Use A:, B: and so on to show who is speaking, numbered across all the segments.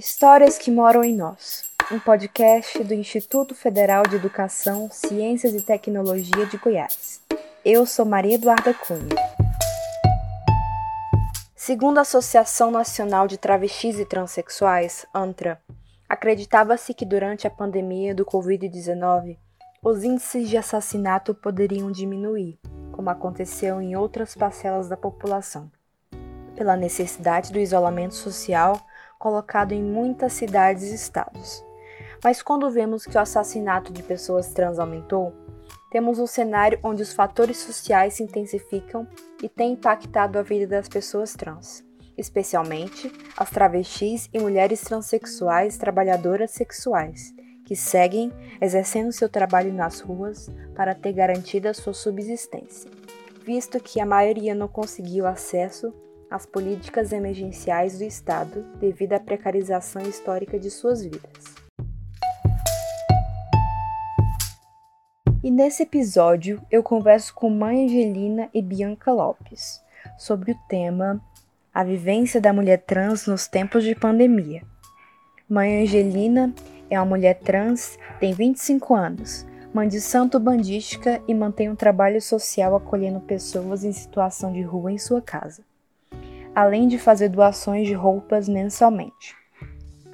A: Histórias que moram em nós. Um podcast do Instituto Federal de Educação, Ciências e Tecnologia de Goiás. Eu sou Maria Eduarda Cunha. Segundo a Associação Nacional de Travestis e Transsexuais, ANTRA, acreditava-se que durante a pandemia do Covid-19, os índices de assassinato poderiam diminuir, como aconteceu em outras parcelas da população, pela necessidade do isolamento social colocado em muitas cidades e estados. Mas quando vemos que o assassinato de pessoas trans aumentou, temos um cenário onde os fatores sociais se intensificam e têm impactado a vida das pessoas trans, especialmente as travestis e mulheres transexuais trabalhadoras sexuais, que seguem exercendo seu trabalho nas ruas para ter garantida sua subsistência, visto que a maioria não conseguiu acesso as políticas emergenciais do Estado devido à precarização histórica de suas vidas. E nesse episódio eu converso com Mãe Angelina e Bianca Lopes sobre o tema A vivência da mulher trans nos tempos de pandemia. Mãe Angelina é uma mulher trans, tem 25 anos, mãe de santo bandística e mantém um trabalho social acolhendo pessoas em situação de rua em sua casa além de fazer doações de roupas mensalmente.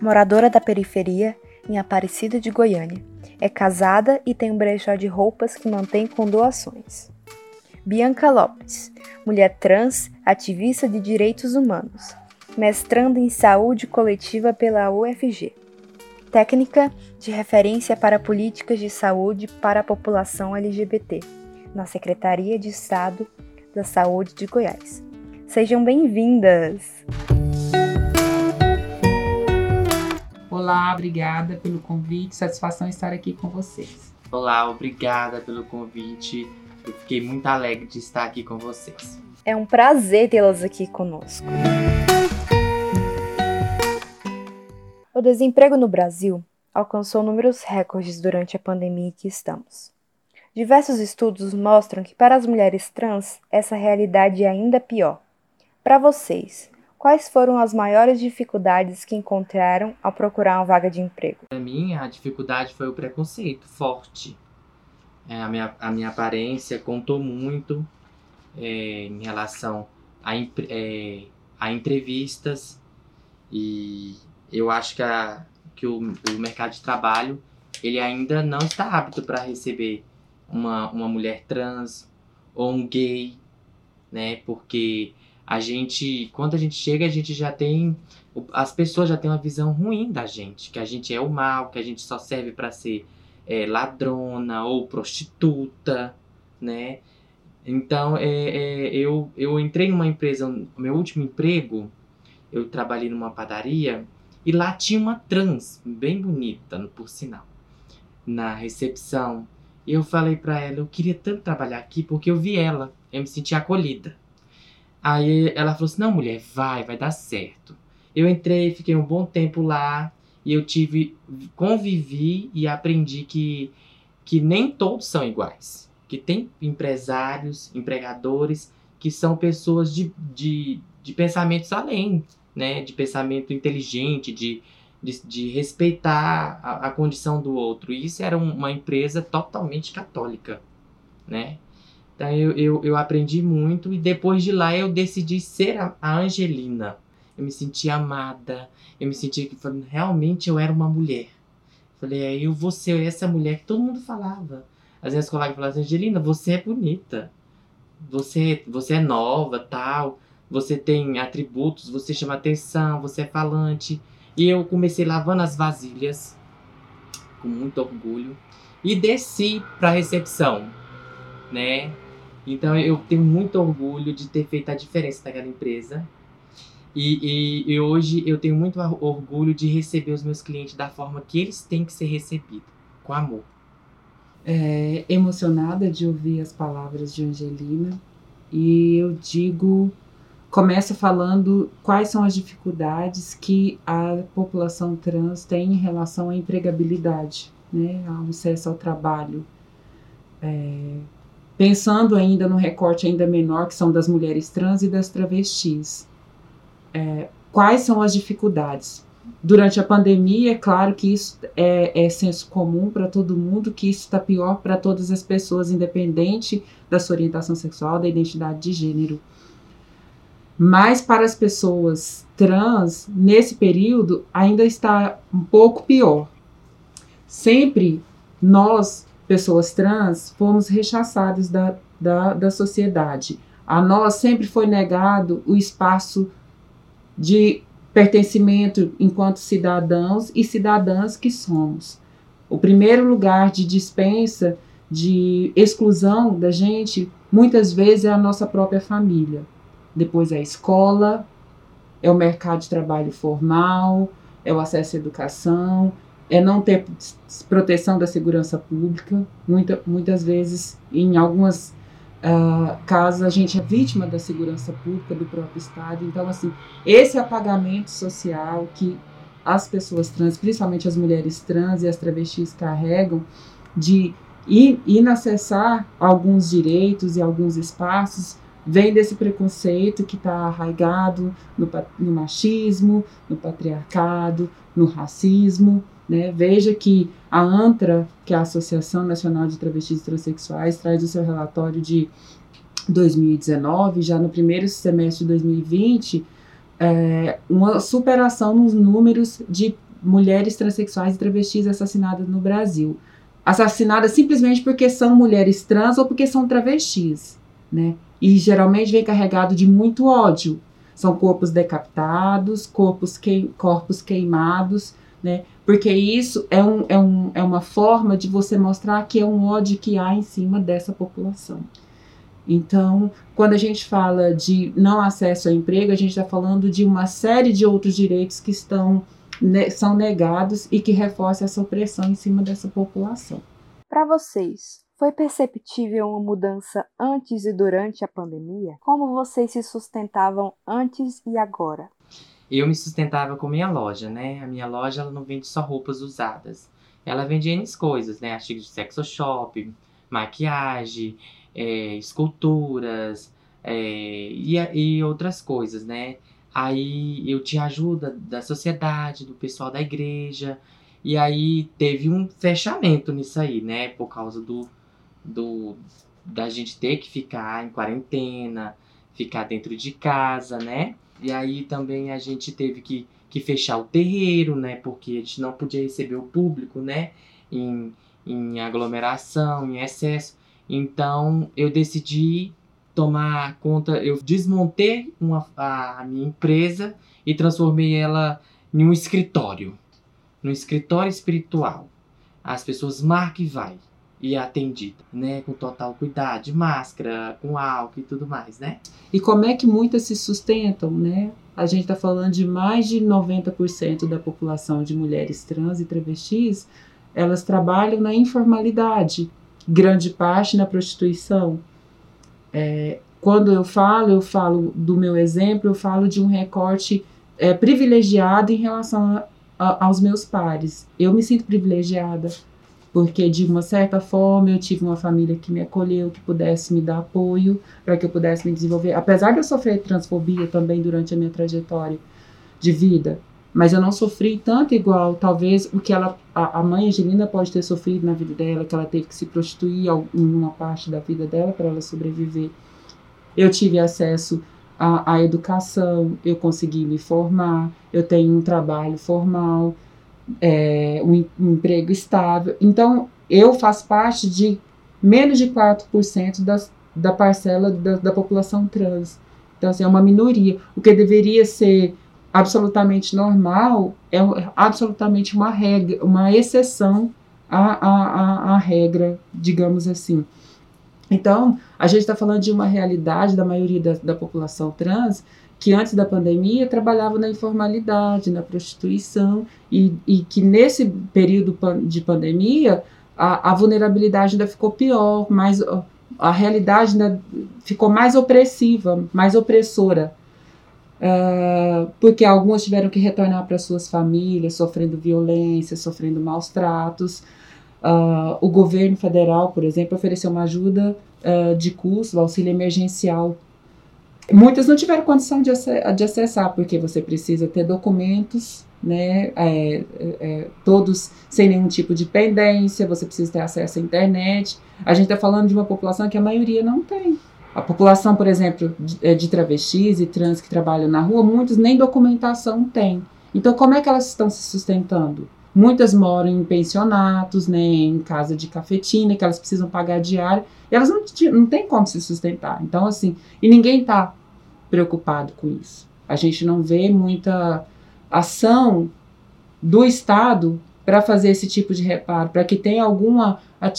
A: Moradora da periferia, em Aparecida de Goiânia, é casada e tem um brechó de roupas que mantém com doações. Bianca Lopes, mulher trans, ativista de direitos humanos, mestrando em saúde coletiva pela UFG. Técnica de referência para políticas de saúde para a população LGBT, na Secretaria de Estado da Saúde de Goiás. Sejam bem-vindas!
B: Olá, obrigada pelo convite, satisfação estar aqui com vocês.
C: Olá, obrigada pelo convite. Eu fiquei muito alegre de estar aqui com vocês.
A: É um prazer tê-las aqui conosco. O desemprego no Brasil alcançou números recordes durante a pandemia em que estamos. Diversos estudos mostram que para as mulheres trans essa realidade é ainda pior. Para vocês, quais foram as maiores dificuldades que encontraram ao procurar uma vaga de emprego?
C: Para mim, a dificuldade foi o preconceito forte. É, a, minha, a minha aparência contou muito é, em relação a, é, a entrevistas e eu acho que, a, que o, o mercado de trabalho ele ainda não está apto para receber uma, uma mulher trans ou um gay, né? Porque a gente, quando a gente chega, a gente já tem as pessoas já têm uma visão ruim da gente, que a gente é o mal, que a gente só serve para ser é, ladrona ou prostituta, né? Então, é, é, eu, eu entrei numa empresa, meu último emprego, eu trabalhei numa padaria e lá tinha uma trans, bem bonita, por sinal, na recepção. E eu falei para ela, eu queria tanto trabalhar aqui porque eu vi ela, eu me senti acolhida. Aí ela falou assim: não, mulher, vai, vai dar certo. Eu entrei, fiquei um bom tempo lá e eu tive, convivi e aprendi que, que nem todos são iguais. Que tem empresários, empregadores que são pessoas de, de, de pensamentos além, né? De pensamento inteligente, de, de, de respeitar a, a, condição do outro. E isso era uma empresa totalmente católica, né? Então eu, eu, eu aprendi muito e depois de lá eu decidi ser a, a Angelina. Eu me senti amada, eu me senti que realmente eu era uma mulher. Falei, aí eu vou ser essa mulher que todo mundo falava. Às vezes colegas falavam, Angelina, você é bonita. Você, você é nova, tal. Você tem atributos, você chama atenção, você é falante. E eu comecei lavando as vasilhas com muito orgulho e desci para a recepção, né? Então eu tenho muito orgulho de ter feito a diferença naquela empresa. E, e, e, hoje eu tenho muito orgulho de receber os meus clientes da forma que eles têm que ser recebidos, com amor.
B: É, emocionada de ouvir as palavras de Angelina e eu digo, começo falando quais são as dificuldades que a população trans tem em relação à empregabilidade, né, ao acesso ao trabalho. É, Pensando ainda no recorte ainda menor, que são das mulheres trans e das travestis. É, quais são as dificuldades? durante a pandemia, é claro que isso é, é senso comum para todo mundo, que isso está pior para todas as pessoas, independente da sua orientação sexual, da identidade de gênero. Mas para as pessoas trans, nesse período, ainda está um pouco pior. Sempre nós, pessoas trans, fomos rechaçados da, da, da sociedade. A nós sempre foi negado o espaço de pertencimento enquanto cidadãos e cidadãs que somos. O primeiro lugar de dispensa, de exclusão da gente, muitas vezes é a nossa própria família. Depois é a escola, é o mercado de trabalho formal, é o acesso à educação, é não ter proteção da segurança pública. Muita, muitas vezes, em algumas uh, casos, a gente é vítima da segurança pública do próprio Estado. Então, assim, esse apagamento social que as pessoas trans, principalmente as mulheres trans e as travestis carregam, de inacessar alguns direitos e alguns espaços, vem desse preconceito que está arraigado no, no machismo, no patriarcado, no racismo. Né? Veja que a ANTRA, que é a Associação Nacional de Travestis e Transsexuais, traz o seu relatório de 2019, já no primeiro semestre de 2020, é, uma superação nos números de mulheres transexuais e travestis assassinadas no Brasil. Assassinadas simplesmente porque são mulheres trans ou porque são travestis, né? E geralmente vem carregado de muito ódio. São corpos decapitados, corpos, corpos queimados, né? Porque isso é, um, é, um, é uma forma de você mostrar que é um ódio que há em cima dessa população. Então, quando a gente fala de não acesso ao emprego, a gente está falando de uma série de outros direitos que estão são negados e que reforçam essa opressão em cima dessa população.
A: Para vocês, foi perceptível uma mudança antes e durante a pandemia? Como vocês se sustentavam antes e agora?
C: Eu me sustentava com minha loja, né? A minha loja ela não vende só roupas usadas. Ela vende N coisas, né? Artigos de sexo shop, maquiagem, é, esculturas é, e, e outras coisas, né? Aí eu tinha ajuda da sociedade, do pessoal da igreja. E aí teve um fechamento nisso aí, né? Por causa do, do da gente ter que ficar em quarentena, ficar dentro de casa, né? E aí também a gente teve que, que fechar o terreiro, né? Porque a gente não podia receber o público, né? Em, em aglomeração, em excesso. Então eu decidi tomar conta, eu desmontei uma, a, minha empresa e transformei ela em um escritório, num escritório espiritual. As pessoas marcam e vai e atendida, né, com total cuidado, de máscara, com álcool e tudo mais, né?
B: E como é que muitas se sustentam, né? A gente está falando de mais de 90% da população de mulheres trans e travestis, elas trabalham na informalidade, grande parte na prostituição. É, quando eu falo, eu falo do meu exemplo, eu falo de um recorte é, privilegiado em relação a, a, aos meus pares. Eu me sinto privilegiada porque de uma certa forma eu tive uma família que me acolheu, que pudesse me dar apoio para que eu pudesse me desenvolver. Apesar de eu sofrer transfobia também durante a minha trajetória de vida, mas eu não sofri tanto igual, talvez, o que ela, a, a mãe Angelina pode ter sofrido na vida dela, que ela teve que se prostituir em uma parte da vida dela para ela sobreviver. Eu tive acesso à, à educação, eu consegui me formar, eu tenho um trabalho formal, é, um, emprego estável. Então, eu faço parte de menos de 4% das, da parcela da, da população trans. Então, assim, é uma minoria. O que deveria ser absolutamente normal é absolutamente uma regra, uma exceção à, à, à, à regra, digamos assim. Então, a gente está falando de uma realidade da maioria da, da população trans que antes da pandemia trabalhava na informalidade, na prostituição, e, e que nesse período de pandemia a, a vulnerabilidade ainda ficou pior, mais, a realidade ainda ficou mais opressiva, mais opressora. Uh, porque algumas tiveram que retornar para suas famílias, sofrendo violência, sofrendo maus tratos. Uh, o governo federal, por exemplo, ofereceu uma ajuda uh, de custo, auxílio emergencial Muitas não tiveram condição de, de acessar, porque você precisa ter documentos né? É, é, todos sem nenhum tipo de pendência, você precisa ter acesso à internet. A gente está falando de uma população que a maioria não tem. A população, por exemplo, de, é, de travestis e trans que trabalham na rua, muitos nem documentação têm. Então, como é que elas estão se sustentando? Muitas moram em pensionatos, né, em casa de cafetina, que elas precisam pagar diário, e elas não, não têm como se sustentar. Então, assim, e ninguém está preocupado com isso. A gente não vê muita ação do Estado para fazer esse tipo de reparo, para que tenha alguma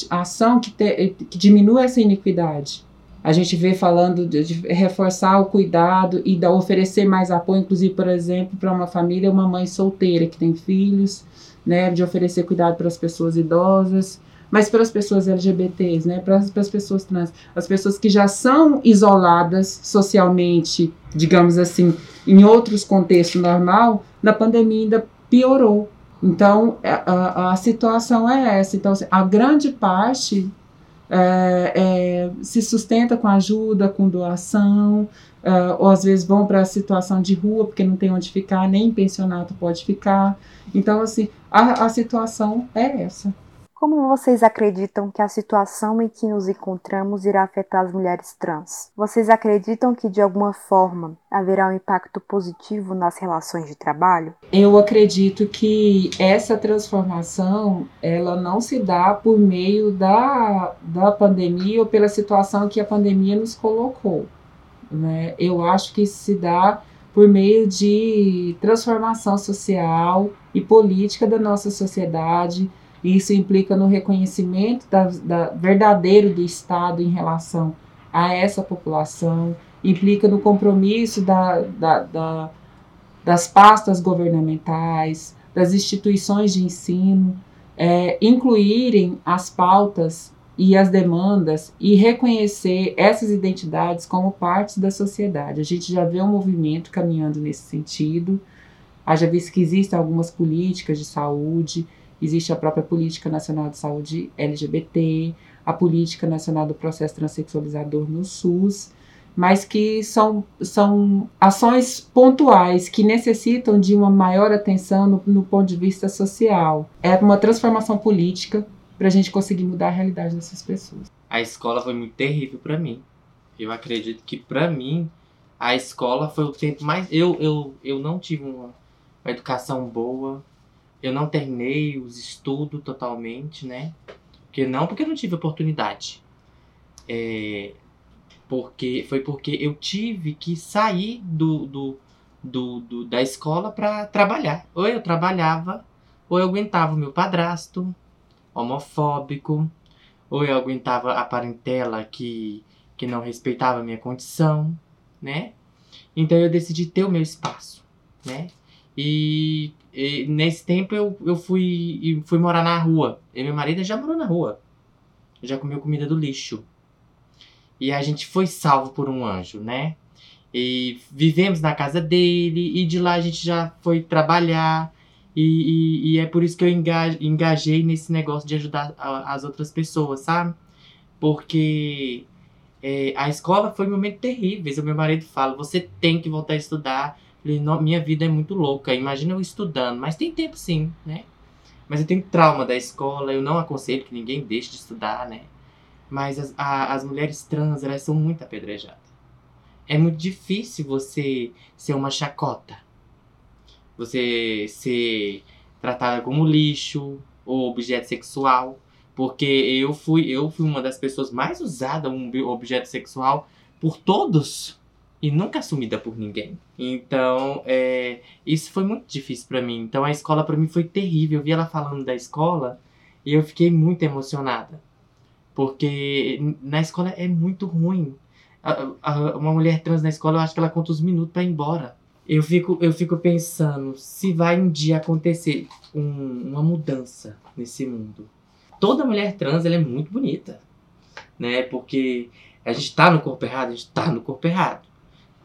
B: ação que, te, que diminua essa iniquidade. A gente vê falando de, de, reforçar o cuidado e da oferecer mais apoio, inclusive, por exemplo, para uma família, uma mãe solteira que tem filhos, né, de oferecer cuidado para as pessoas idosas, mas para as pessoas LGBTs, né, para as pessoas trans, as pessoas que já são isoladas socialmente, digamos assim, em outros contextos normal, na pandemia ainda piorou. Então, é, a, a situação é essa. Então, assim, a grande parte é, é, se sustenta com ajuda, com doação, é, ou às vezes vão para a situação de rua, porque não tem onde ficar, nem pensionato pode ficar. Então, assim, a, a situação é essa.
A: Como vocês acreditam que a situação em que nos encontramos irá afetar as mulheres trans? Vocês acreditam que de alguma forma haverá um impacto positivo nas relações de trabalho?
B: Eu acredito que essa transformação ela não se dá por meio da, da pandemia ou pela situação que a pandemia nos colocou. Né? Eu acho que se dá por meio de transformação social e política da nossa sociedade isso implica no reconhecimento da, da, verdadeiro do Estado em relação a essa população, implica no compromisso da, da, da, das pastas governamentais, das instituições de ensino, é, incluírem as pautas e as demandas e reconhecer essas identidades como partes da sociedade. A gente já vê um movimento caminhando nesse sentido, haja visto que existem algumas políticas de saúde Existe a própria Política Nacional de Saúde LGBT, a Política Nacional do Processo Transsexualizador no SUS, mas que são, são ações pontuais que necessitam de uma maior atenção no, no ponto de vista social. É uma transformação política para a gente conseguir mudar a realidade dessas pessoas.
C: A escola foi muito terrível para mim. Eu acredito que para mim a escola foi o tempo mais. Eu, eu, eu não tive uma, uma educação boa, eu não terminei os estudos totalmente, né? Porque não porque eu não tive oportunidade. É, porque foi porque eu tive que sair do, do, do, do da escola para trabalhar. Ou eu trabalhava, ou eu aguentava o meu padrasto homofóbico, ou eu aguentava a parentela que, que não respeitava a minha condição, né? Então eu decidi ter o meu espaço, né? E, e, nesse tempo eu, eu fui, fui morar na rua. E meu marido já morou na rua. Já comeu comida do lixo. E a gente foi salvo por um anjo, né? E vivemos na casa dele. E de lá a gente já foi trabalhar. E, e, e é por isso que eu engajei nesse negócio de ajudar as outras pessoas, sabe? Porque é, a escola foi um momento terrível. O meu marido fala: você tem que voltar a estudar Falei, minha vida é muito louca. Imagina eu estudando. Mas tem tempo sim, né? Mas eu tenho trauma da escola. Eu não aconselho que ninguém deixe de estudar, né? Mas as, a, as mulheres trans, elas são muito apedrejadas. É muito difícil você ser uma chacota. Você ser tratada como lixo ou objeto sexual. Porque eu fui, eu fui uma das pessoas mais usadas um objeto sexual por todos e nunca assumida por ninguém. Então, é, isso foi muito difícil para mim. Então, a escola para mim foi terrível. Eu vi ela falando da escola e eu fiquei muito emocionada. Porque na escola é muito ruim. A, a, uma mulher trans na escola, eu acho que ela conta os minutos para ir embora. Eu fico, eu fico pensando se vai um dia acontecer um, uma mudança nesse mundo. Toda mulher trans ela é muito bonita, né? Porque a gente tá no corpo errado, a gente tá no corpo errado.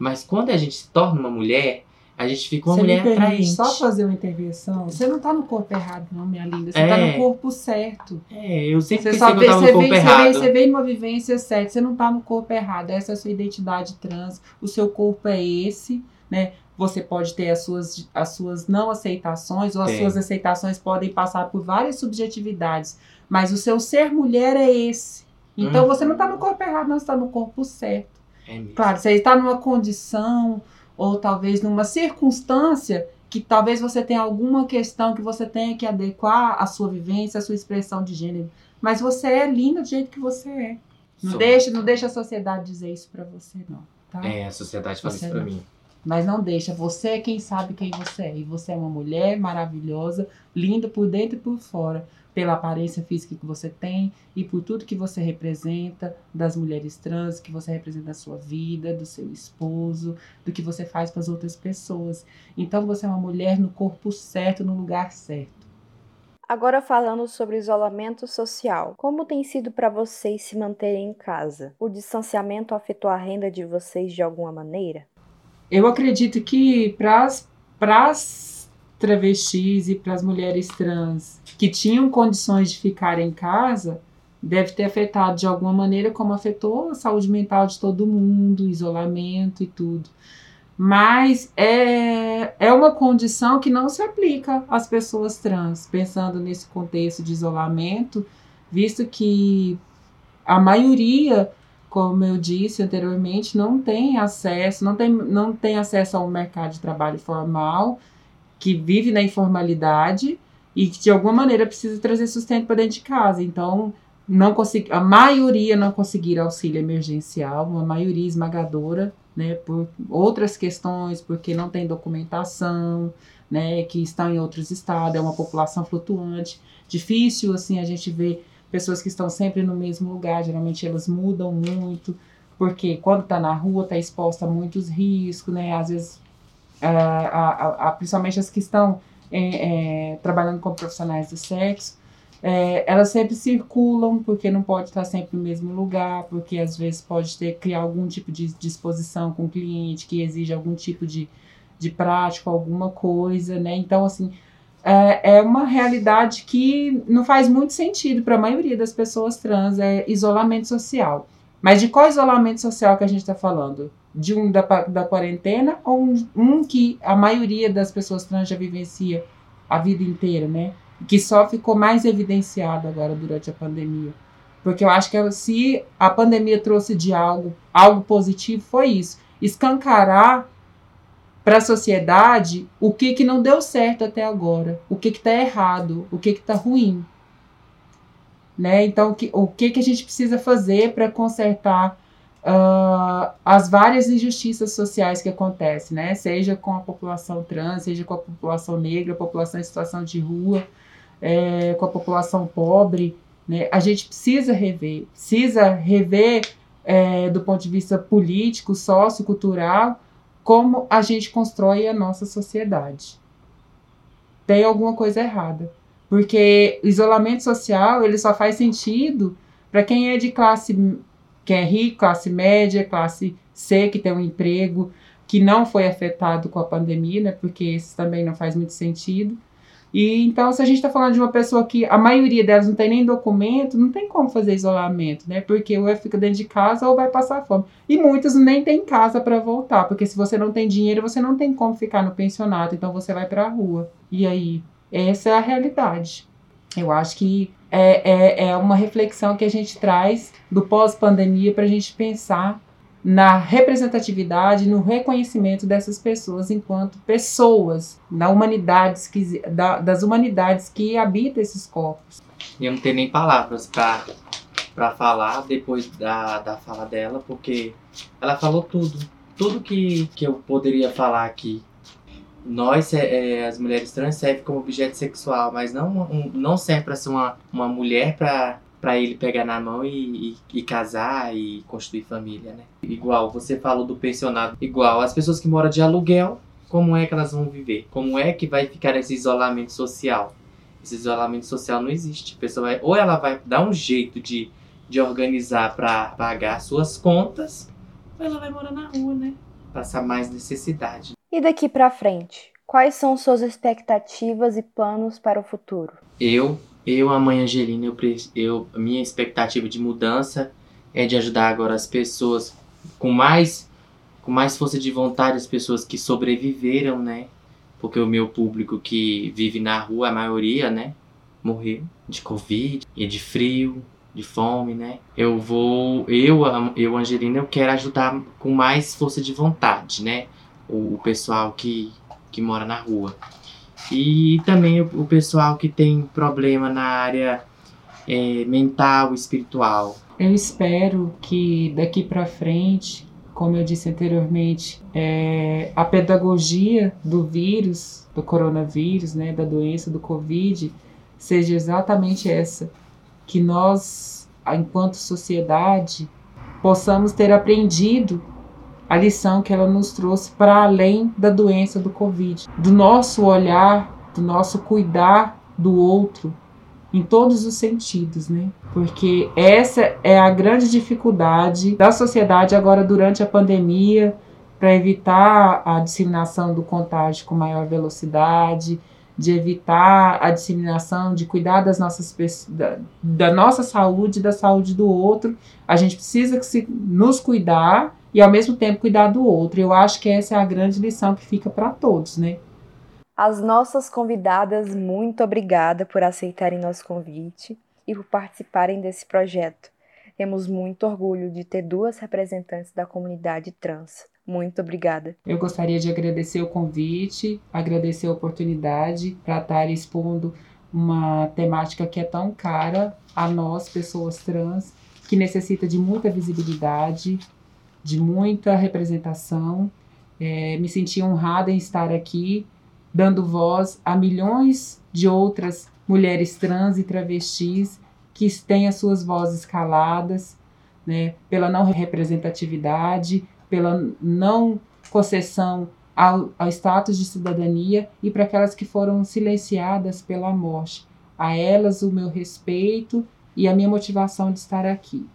C: Mas quando a gente se torna uma mulher, a gente fica uma
B: você
C: mulher
B: me
C: atraente.
B: Só fazer uma intervenção. Você não tá no corpo errado, não, minha linda. Você é. tá no corpo certo.
C: É, eu sempre você só vê, que eu tava no corpo vem, errado. Você vem,
B: você vem numa vivência certa. Você não tá no corpo errado. Essa é a sua identidade trans. O seu corpo é esse. Né? você pode ter as suas, as suas não aceitações, ou as
C: Tem.
B: suas aceitações podem passar por várias subjetividades. Mas o seu ser mulher é esse. Então
C: Uhum.
B: você não está no corpo errado, não, você está no corpo certo.
C: É.
B: Claro, você está numa condição, ou talvez numa circunstância, que talvez você tenha alguma questão que você tenha que adequar à sua vivência, à sua expressão de gênero. Mas você é linda do jeito que você é. Não
C: Sou.
B: deixa, não deixa a sociedade dizer isso pra você, não. Tá?
C: É, a sociedade fala isso pra
B: não.
C: mim.
B: Mas não deixa. Você é quem sabe quem você é. E você é uma mulher maravilhosa, linda por dentro e por fora. Pela aparência física que você tem e por tudo que você representa das mulheres trans, que você representa da sua vida, do seu esposo, do que você faz para as outras pessoas. Então você é uma mulher no corpo certo, no lugar certo.
A: Agora falando sobre isolamento social. Como tem sido para vocês se manterem em casa? O distanciamento afetou a renda de vocês de alguma maneira?
B: Eu acredito que para as travestis e para as mulheres trans que tinham condições de ficar em casa, deve ter afetado de alguma maneira, como afetou a saúde mental de todo mundo, isolamento e tudo. Mas é, é uma condição que não se aplica às pessoas trans, pensando nesse contexto de isolamento, visto que a maioria como eu disse anteriormente, não tem acesso, não tem, não tem acesso ao mercado de trabalho formal, que vive na informalidade e que de alguma maneira precisa trazer sustento para dentro de casa. Então, não consegui, a maioria não conseguiram auxílio emergencial, uma maioria esmagadora, né, por outras questões, porque não tem documentação, né, que estão em outros estados, é uma população flutuante. Difícil assim a gente ver pessoas que estão sempre no mesmo lugar, geralmente elas mudam muito, porque quando está na rua está exposta a muitos riscos, né? Às vezes, a, a, a, principalmente as que estão é, é, trabalhando com profissionais do sexo, é, elas sempre circulam, porque não pode estar sempre no mesmo lugar, porque às vezes pode ter criar algum tipo de disposição com o cliente que exige algum tipo de, de prática, alguma coisa, né? Então, assim, é, é uma realidade que não faz muito sentido para a maioria das pessoas trans, é isolamento social. Mas de qual isolamento social que a gente está falando? De um da, da quarentena ou um, um que a maioria das pessoas trans já vivencia a vida inteira, né? Que só ficou mais evidenciado agora durante a pandemia. Porque eu acho que se a pandemia trouxe de algo, algo positivo, foi isso. Escancarar para a sociedade o que, que não deu certo até agora, o que está errado, o que está ruim. Né? Então, o que, o que, que a gente precisa fazer para consertar uh, as várias injustiças sociais que acontecem, né? seja com a população trans, seja com a população negra, população em situação de rua, é, com a população pobre. Né? A gente precisa rever, precisa rever é, do ponto de vista político, sociocultural, como a gente constrói a nossa sociedade. Tem alguma coisa errada. Porque o isolamento social, ele só faz sentido para quem é de classe, que é rico, classe média, classe C, que tem um emprego, que não foi afetado com a pandemia, né? Porque isso também não faz muito sentido. E então, se a gente está falando de uma pessoa que a maioria delas não tem nem documento, não tem como fazer isolamento, né? Porque ou fica dentro de casa ou vai passar fome. E muitas nem tem casa para voltar, porque se você não tem dinheiro, você não tem como ficar no pensionato, então você vai para a rua. E aí, essa é a realidade. Eu acho que é, é, é uma reflexão que a gente traz do pós-pandemia para a gente pensar na representatividade, no reconhecimento dessas pessoas enquanto pessoas, que, da, das humanidades que habitam esses corpos.
C: Eu não tenho nem palavras para para falar depois da, da fala dela, porque ela falou tudo. Tudo que, que eu poderia falar aqui. Nós, é, é, as mulheres trans, servem como objeto sexual, mas não, um, não serve para ser uma, uma mulher para para ele pegar na mão e, e, e, casar e construir família, né? Igual você falou do pensionado, igual as pessoas que moram de aluguel, como é que elas vão viver? Como é que vai ficar esse isolamento social? Esse isolamento social não existe. A pessoa vai, ou ela vai dar um jeito de, de organizar para pagar suas contas, ou ela vai morar na rua, né? Passar mais necessidade.
A: E daqui para frente, quais são suas expectativas e planos para o futuro?
C: Eu eu, a mãe Angelina, eu, eu, minha expectativa de mudança é de ajudar agora as pessoas com mais com mais força de vontade as pessoas que sobreviveram, né? Porque o meu público que vive na rua, a maioria, né? Morreu de Covid e de frio, de fome, né? Eu vou, eu, eu Angelina, eu quero ajudar com mais força de vontade, né? O, o pessoal que, que mora na rua. E também o, o pessoal que tem problema na área é, mental, espiritual.
B: Eu espero que daqui para frente como eu disse anteriormente, é, a pedagogia do vírus, do coronavírus, né, da doença do Covid, seja exatamente essa, que nós, enquanto sociedade, possamos ter aprendido a lição que ela nos trouxe para além da doença do Covid, do nosso olhar, do nosso cuidar do outro, em todos os sentidos, né? Porque essa é a grande dificuldade da sociedade agora durante a pandemia para evitar a disseminação do contágio com maior velocidade, de evitar a disseminação, de cuidar das nossas da, da nossa saúde, da saúde do outro. A gente precisa que se, nos cuidar e ao mesmo tempo cuidar do outro. Eu acho que essa é a grande lição que fica para todos, né?
A: As nossas convidadas, muito obrigada por aceitarem nosso convite e por participarem desse projeto. Temos muito orgulho de ter duas representantes da comunidade trans. Muito obrigada.
B: Eu gostaria de agradecer o convite, agradecer a oportunidade para estar expondo uma temática que é tão cara a nós, pessoas trans, que necessita de muita visibilidade, de muita representação. É, me senti honrada em estar aqui dando voz a milhões de outras mulheres trans e travestis que têm as suas vozes caladas, né, pela não representatividade, pela não concessão ao, ao status de cidadania e para aquelas que foram silenciadas pela morte. A elas o meu respeito e a minha motivação de estar aqui.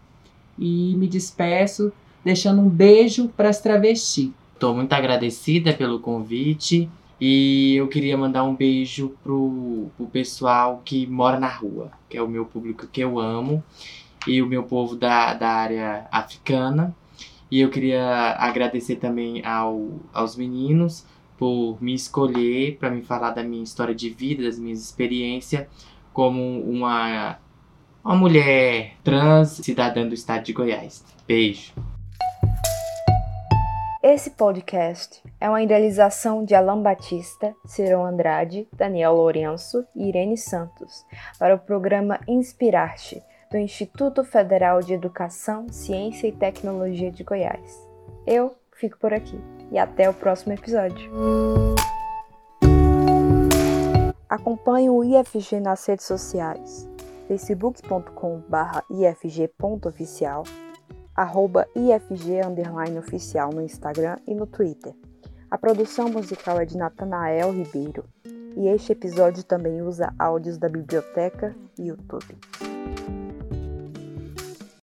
B: E me despeço deixando um beijo para as travestis.
C: Estou muito agradecida pelo convite e eu queria mandar um beijo pro, pro pessoal que mora na rua, que é o meu público que eu amo, e o meu povo da, da área africana. E eu queria agradecer também ao, aos meninos por me escolher para me falar da minha história de vida, das minhas experiências como uma, uma mulher trans cidadã do estado de Goiás. Beijo.
A: Esse podcast é uma idealização de Alan Batista, Cirão Andrade, Daniel Lourenço e Irene Santos para o programa Inspirar-te do Instituto Federal de Educação, Ciência e Tecnologia de Goiás. Eu fico por aqui e até o próximo episódio. Acompanhe o IFG nas redes sociais facebook.com/ifg.oficial arroba IFG oficial no Instagram e no Twitter. A produção musical é de Natanael Ribeiro e este episódio também usa áudios da biblioteca e YouTube.